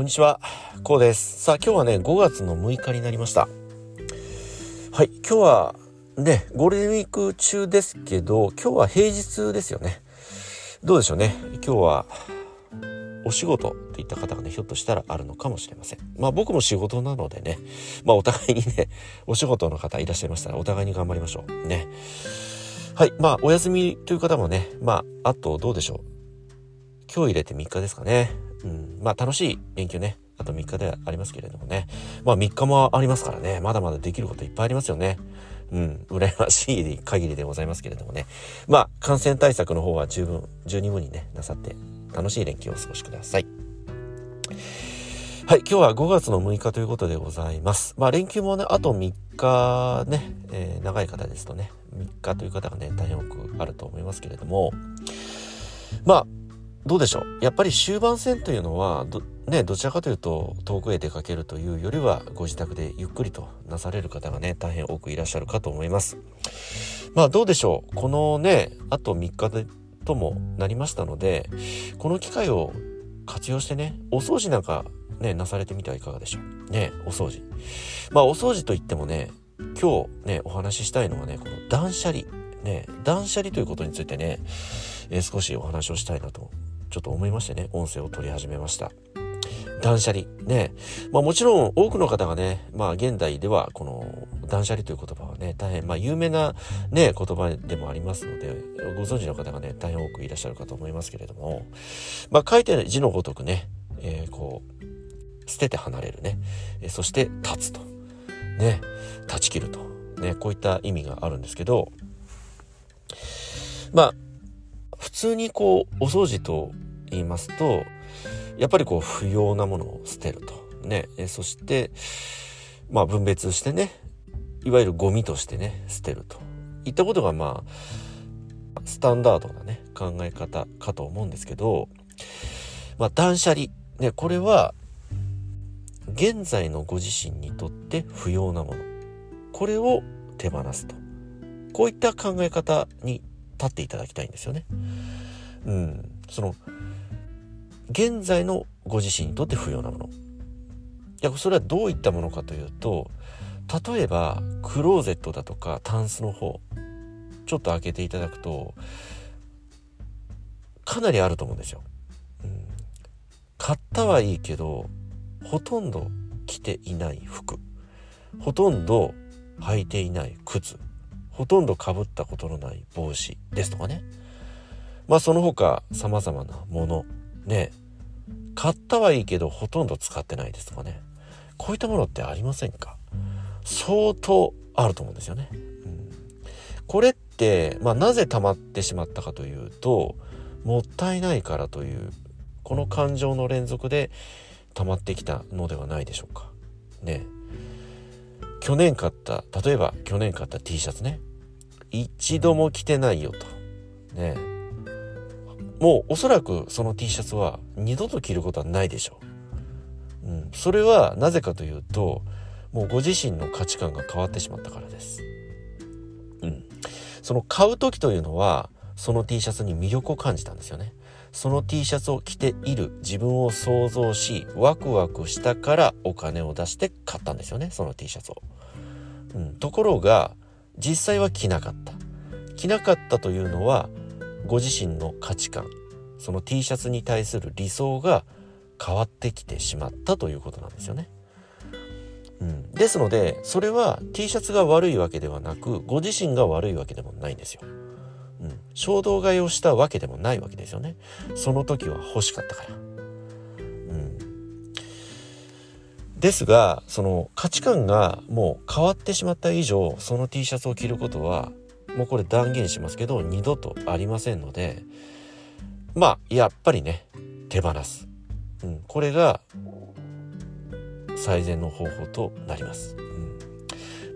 こんにちは、こうです。さあ、今日はね、5月の6日になりました。はい、今日はね、ゴールデンウィーク中ですけど、今日は平日ですよね。どうでしょうね。今日は、お仕事といった方がね、ひょっとしたらあるのかもしれません。まあ僕も仕事なのでね、まあお互いにね、お仕事の方いらっしゃいましたら、お互いに頑張りましょう。ね。はい。まあお休みという方もね、まああとどうでしょう。今日入れて3日ですかね。うん。まあ楽しい連休ね。あと3日でありますけれどもね。まあ3日もありますからね。まだまだできることいっぱいありますよね。うん。羨ましい限りでございますけれどもね。まあ感染対策の方は十分、十二分にね、なさって楽しい連休をお過ごしください。はい、今日は5月の6日ということでございます。まあ連休もね、あと3日ね、えー、長い方ですとね、3日という方がね、大変多くあると思いますけれども、まあ、どうでしょう？やっぱり終盤戦というのはど,、ね、どちらかというと遠くへ出かけるというよりはご自宅でゆっくりとなされる方がね大変多くいらっしゃるかと思います。まあどうでしょう？このねあと3日でともなりましたのでこの機会を活用してねお掃除なんかねなされてみてはいかがでしょう？ねお掃除。まあお掃除といってもね今日ねお話ししたいのはねこの断捨離。ね断捨離ということについてね、えー、少しお話をしたいなとちょっと思いましてね、音声を取り始めました。断捨離。ね。まあもちろん多くの方がね、まあ現代ではこの断捨離という言葉はね、大変まあ有名なね、言葉でもありますので、ご存知の方がね、大変多くいらっしゃるかと思いますけれども、まあ書いて字のごとくね、えー、こう、捨てて離れるね、えそして立つと。ね、断ち切ると。ね、こういった意味があるんですけど、まあ、普通にこうお掃除と言いますとやっぱりこう不要なものを捨てると。ね。えそしてまあ分別してねいわゆるゴミとしてね捨てると。いったことがまあスタンダードなね考え方かと思うんですけどまあ断捨離。ねこれは現在のご自身にとって不要なもの。これを手放すと。こういった考え方に立っていただきたいんですよね。うん、その現在のご自身にとって不要なもの。いやそれはどういったものかというと例えばクローゼットだとかタンスの方ちょっと開けていただくとかなりあると思うんですよ。うん、買ったはいいけどほとんど着ていない服ほとんど履いていない靴ほとんどかぶったことのない帽子ですとかね。まあその他様々なものね。買ったはいいけどほとんど使ってないですとかね。こういったものってありませんか？相当あると思うんですよね。うん、これって、まあ、なぜ溜まってしまったかというともったいないからというこの感情の連続で溜まってきたのではないでしょうか。ね。去年買った例えば去年買った T シャツね。一度も着てないよと。ねもうおそらくその T シャツは二度と着ることはないでしょう。うん。それはなぜかというと、もうご自身の価値観が変わってしまったからです。うん。その買う時というのは、その T シャツに魅力を感じたんですよね。その T シャツを着ている自分を想像し、ワクワクしたからお金を出して買ったんですよね、その T シャツを。うん。ところが、実際は着なかった着なかったというのはご自身の価値観その T シャツに対する理想が変わってきてしまったということなんですよね。うん、ですのでそれは T シャツが悪いわけではなくご自身が悪いわけでもないんですよ。うん、衝動買いをしたわけでもないわけですよね。その時は欲しかったから。ですがその価値観がもう変わってしまった以上その T シャツを着ることはもうこれ断言しますけど二度とありませんのでまあやっぱりね手放す、うん、これが最善の方法となります、うん、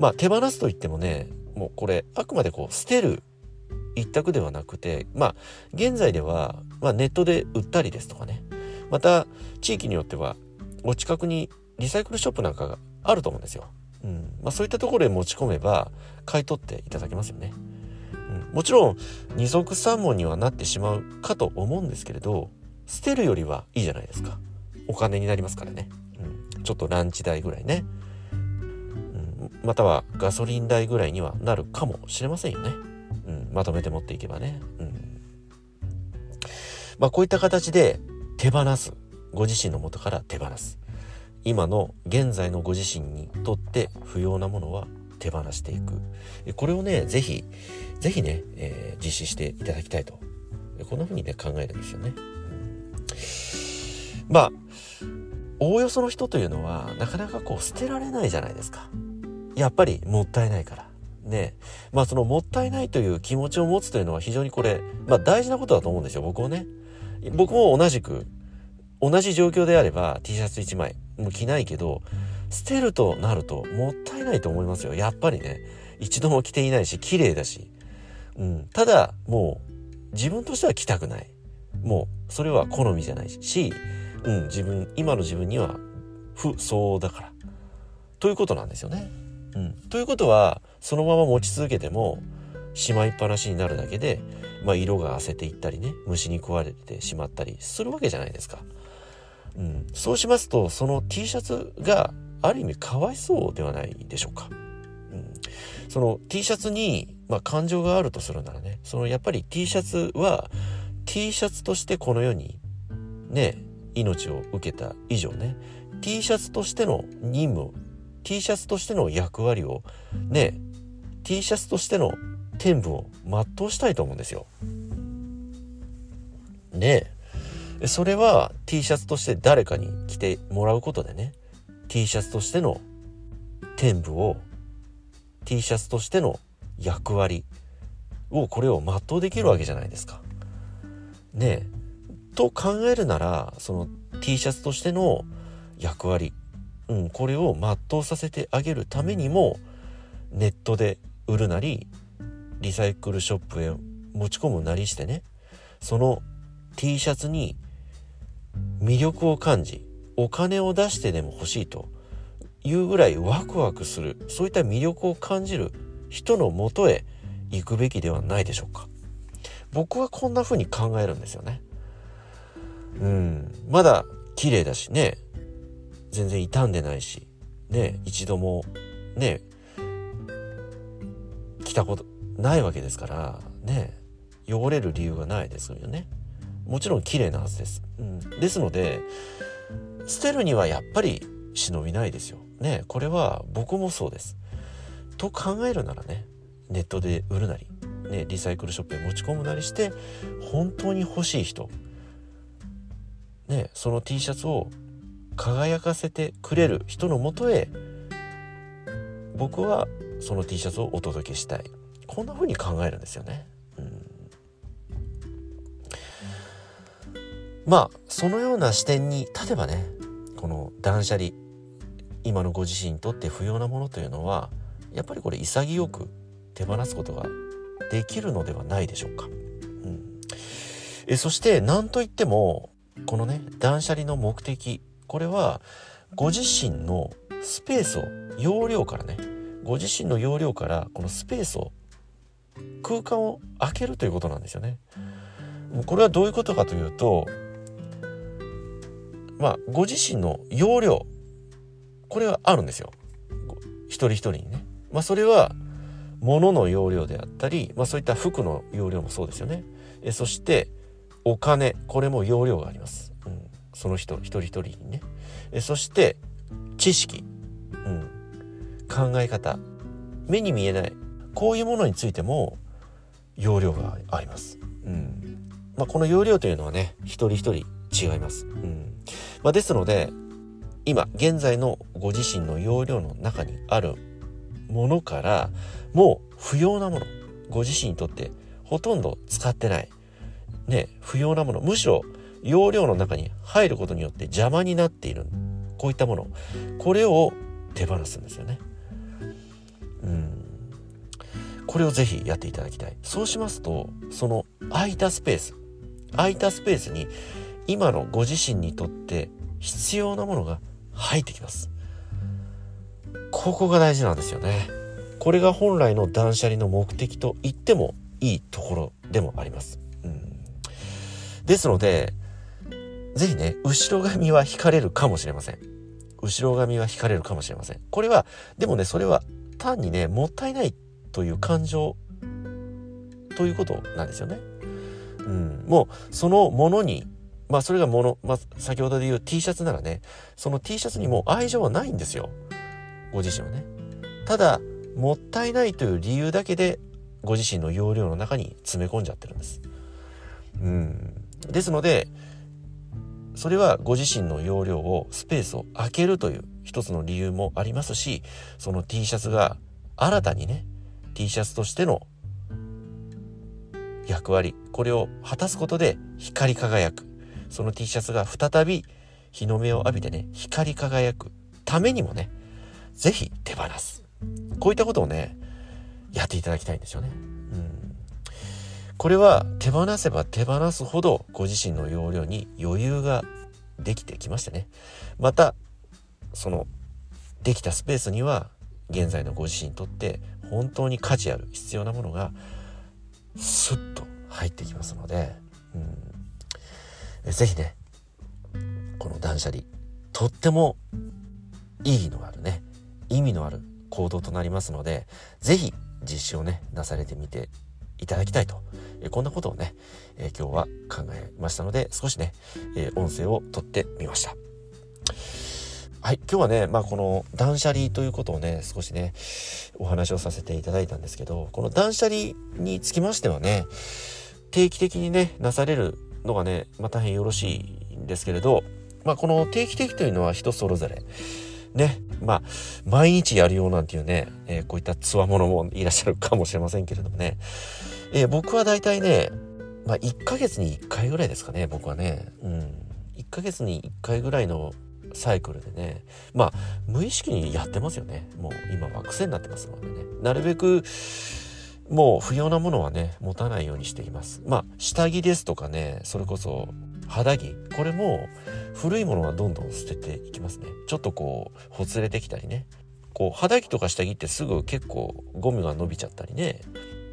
まあ手放すと言ってもねもうこれあくまでこう捨てる一択ではなくてまあ現在では、まあ、ネットで売ったりですとかね。また地域によってはお近くにリサイクルショップなんかがあると思うんですよ。うん。まあ、そういったところへ持ち込めば買い取っていただけますよね。うん、もちろん二足三門にはなってしまうかと思うんですけれど捨てるよりはいいじゃないですか。お金になりますからね、うん、ちょっとランチ代ぐらいね、うん、またはガソリン代ぐらいにはなるかもしれませんよね、うん、まとめて持っていけばね、うん。まあ、こういった形で手放す。ご自身の元から手放す。今の現在のご自身にとって不要なものは手放していく。これをね是非是非ね、えー、実施していただきたいと。こんな風にね考えるんですよね、まあおおよその人というのはなかなかこう捨てられないじゃないですか。やっぱりもったいないから。ね。まあそのもったいないという気持ちを持つというのは非常にこれ、まあ大事なことだと思うんですよ、僕もね。僕も同じく、同じ状況であれば T シャツ1枚も着ないけど、捨てるとなるともったいないと思いますよ。やっぱりね。一度も着ていないし、綺麗だし。うん。ただ、もう、自分としては着たくない。もう、それは好みじゃないし、うん、自分、今の自分には不相応だから。ということなんですよね。うん。ということは、そのまま持ち続けても、しまいっぱなしになるだけで、まあ、色が褪せていったりね虫に食われてしまったりするわけじゃないですか。うん、そうしますとその T シャツがある意味かわいそうではないでしょうか。うん、その T シャツに、まあ、感情があるとするならねそのやっぱり T シャツは T シャツとしてこの世にね命を受けた以上ね T シャツとしての任務 T シャツとしての役割をね T シャツとしての天部を全うしたいと思うんですよ。ねで、それは T シャツとして誰かに着てもらうことでね、T シャツとしての天部を T シャツとしての役割をこれを全うできるわけじゃないですか。ねえ。と考えるならその T シャツとしての役割、うん、これを全うさせてあげるためにもネットで売るなりリサイクルショップへ持ち込むなりしてねその T シャツに魅力を感じお金を出してでも欲しいというぐらいワクワクするそういった魅力を感じる人のもとへ行くべきではないでしょうか。僕はこんな風に考えるんですよね。うん。まだ綺麗だしね。全然傷んでないし。ね一度もね着たことないわけですからね汚れる理由がないですよね。もちろん綺麗なはずです、うん、ですので捨てるにはやっぱり忍びないですよ。ねこれは僕もそうです。と考えるならねネットで売るなり、ね、リサイクルショップへ持ち込むなりして本当に欲しい人ねその T シャツを輝かせてくれる人のもとへ僕はその T シャツをお届けしたい。こんな風に考えるんですよね。まあそのような視点に立てばねこの断捨離今のご自身にとって不要なものというのはやっぱりこれ潔く手放すことができるのではないでしょうか。うん、えそして何といってもこのね断捨離の目的これはご自身のスペースを容量からねご自身の容量からこのスペースを空間を空けるということなんですよね。これはどういうことかというとまあご自身の容量これはあるんですよ。一人一人にね。まあそれは物の容量であったり、まあそういった服の容量もそうですよね。えそしてお金これも容量があります。うん、その人一人一人にね。えそして知識、うん、考え方目に見えないこういうものについても容量があります。うんまあ、この容量というのはね一人一人違います。うんまあ、ですので今現在のご自身の容量の中にあるものからもう不要なものご自身にとってほとんど使ってないね不要なものむしろ容量の中に入ることによって邪魔になっているこういったものこれを手放すんですよね。うんこれをぜひやっていただきたいそうしますとその空いたスペース空いたスペースに今のご自身にとって必要なものが入ってきますここが大事なんですよねこれが本来の断捨離の目的と言ってもいいところでもあります、うん、ですのでぜひね、後ろ髪は引かれるかもしれません。後ろ髪は引かれるかもしれません。これは、でもね、それは単にね、もったいないという感情ということなんですよね。うん、もうそのものにまあそれがもの、まあ、先ほどで言う T シャツならねその T シャツにも愛情はないんですよご自身はね。ただもったいないという理由だけでご自身の容量の中に詰め込んじゃってるんです。うん、ですのでそれはご自身の容量をスペースを空けるという一つの理由もありますしその T シャツが新たにね T シャツとしての役割これを果たすことで光り輝くその T シャツが再び日の目を浴びてね光り輝くためにもね是非手放す。こういったことをねやっていただきたいんですよね。うん。これは手放せば手放すほどご自身の容量に余裕ができてきましてね。またそのできたスペースには現在のご自身にとって本当に価値ある必要なものがスッと入ってきますので、うん、ぜひねこの断捨離とっても意義のあるね意味のある行動となりますので是非実施をねなされてみていただきたいと、えこんなことをね、え今日は考えましたので少しね、え音声を取ってみました。はい。今日はね、まあこの断捨離ということをね、少しね、お話をさせていただいたんですけど、この断捨離につきましてはね、定期的にね、なされるのがね、まあ大変よろしいんですけれど、まあこの定期的というのは人それぞれ、ね、まあ、毎日やるようなんていうね、えー、こういったつわものもいらっしゃるかもしれませんけれどもね、えー、僕は大体ね、まあ1ヶ月に1回ぐらいですかね、僕はね、うん。1ヶ月に1回ぐらいのサイクルでね。まあ無意識にやってますよね。もう今は癖になってますのでね。なるべくもう不要なものはね持たないようにしています。まあ下着ですとかねそれこそ肌着。これも古いものはどんどん捨てていきますね。ちょっとこうほつれてきたりね。こう肌着とか下着ってすぐ結構ゴムが伸びちゃったりね。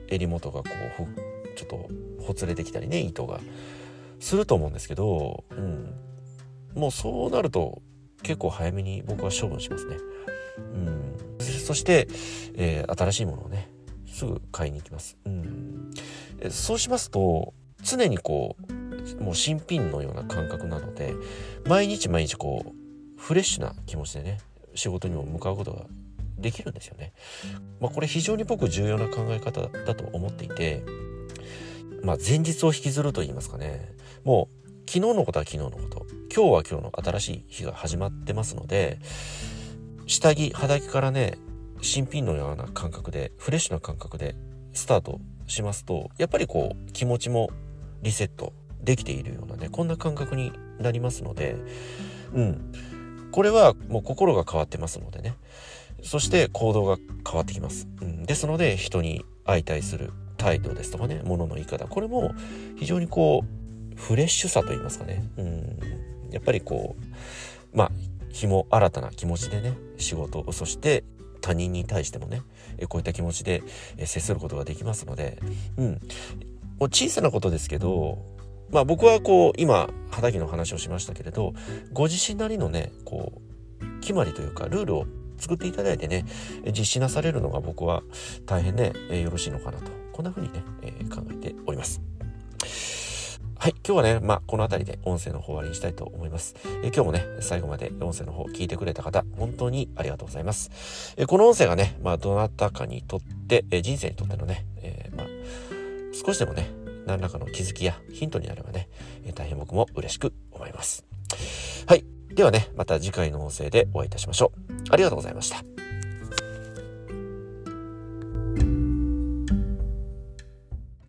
襟元がこうちょっとほつれてきたりね糸が。すると思うんですけど、うん、もうそうなると結構早めに僕は処分しますね。うん、そして、えー、新しいものをねすぐ買いに行きます。うん、そうしますと常にこうもう新品のような感覚なので毎日毎日こうフレッシュな気持ちでね仕事にも向かうことができるんですよね。まあ、これ非常に僕重要な考え方だと思っていて、まあ、前日を引きずると言いますかねもう昨日のことは昨日のこと今日は今日の新しい日が始まってますので下着肌着からね新品のような感覚でフレッシュな感覚でスタートしますとやっぱりこう気持ちもリセットできているようなねこんな感覚になりますのでうん。これはもう心が変わってますのでね。そして行動が変わってきます、うん、ですので人に相対する態度ですとかね物の言い方。これも非常にこうフレッシュさと言いますかね。うん。やっぱりこうまあ日も新たな気持ちでね仕事そして他人に対してもねこういった気持ちで接することができますので、うん、小さなことですけどまあ僕はこう今肌着の話をしましたけれどご自身なりのねこう決まりというかルールを作っていただいてね実施なされるのが僕は大変ねよろしいのかなとこんな風にね、え考えております。はい。今日はね、まあ、この辺りで音声の方終わりにしたいと思います。え今日もね、最後まで音声の方聞いてくれた方、本当にありがとうございます。えこの音声がね、まあ、どなたかにとって、え人生にとってのね、えー、まあ、少しでもね、何らかの気づきやヒントになればね、え大変僕も嬉しく思います。はい。ではね、また次回の音声でお会いいたしましょう。ありがとうございました。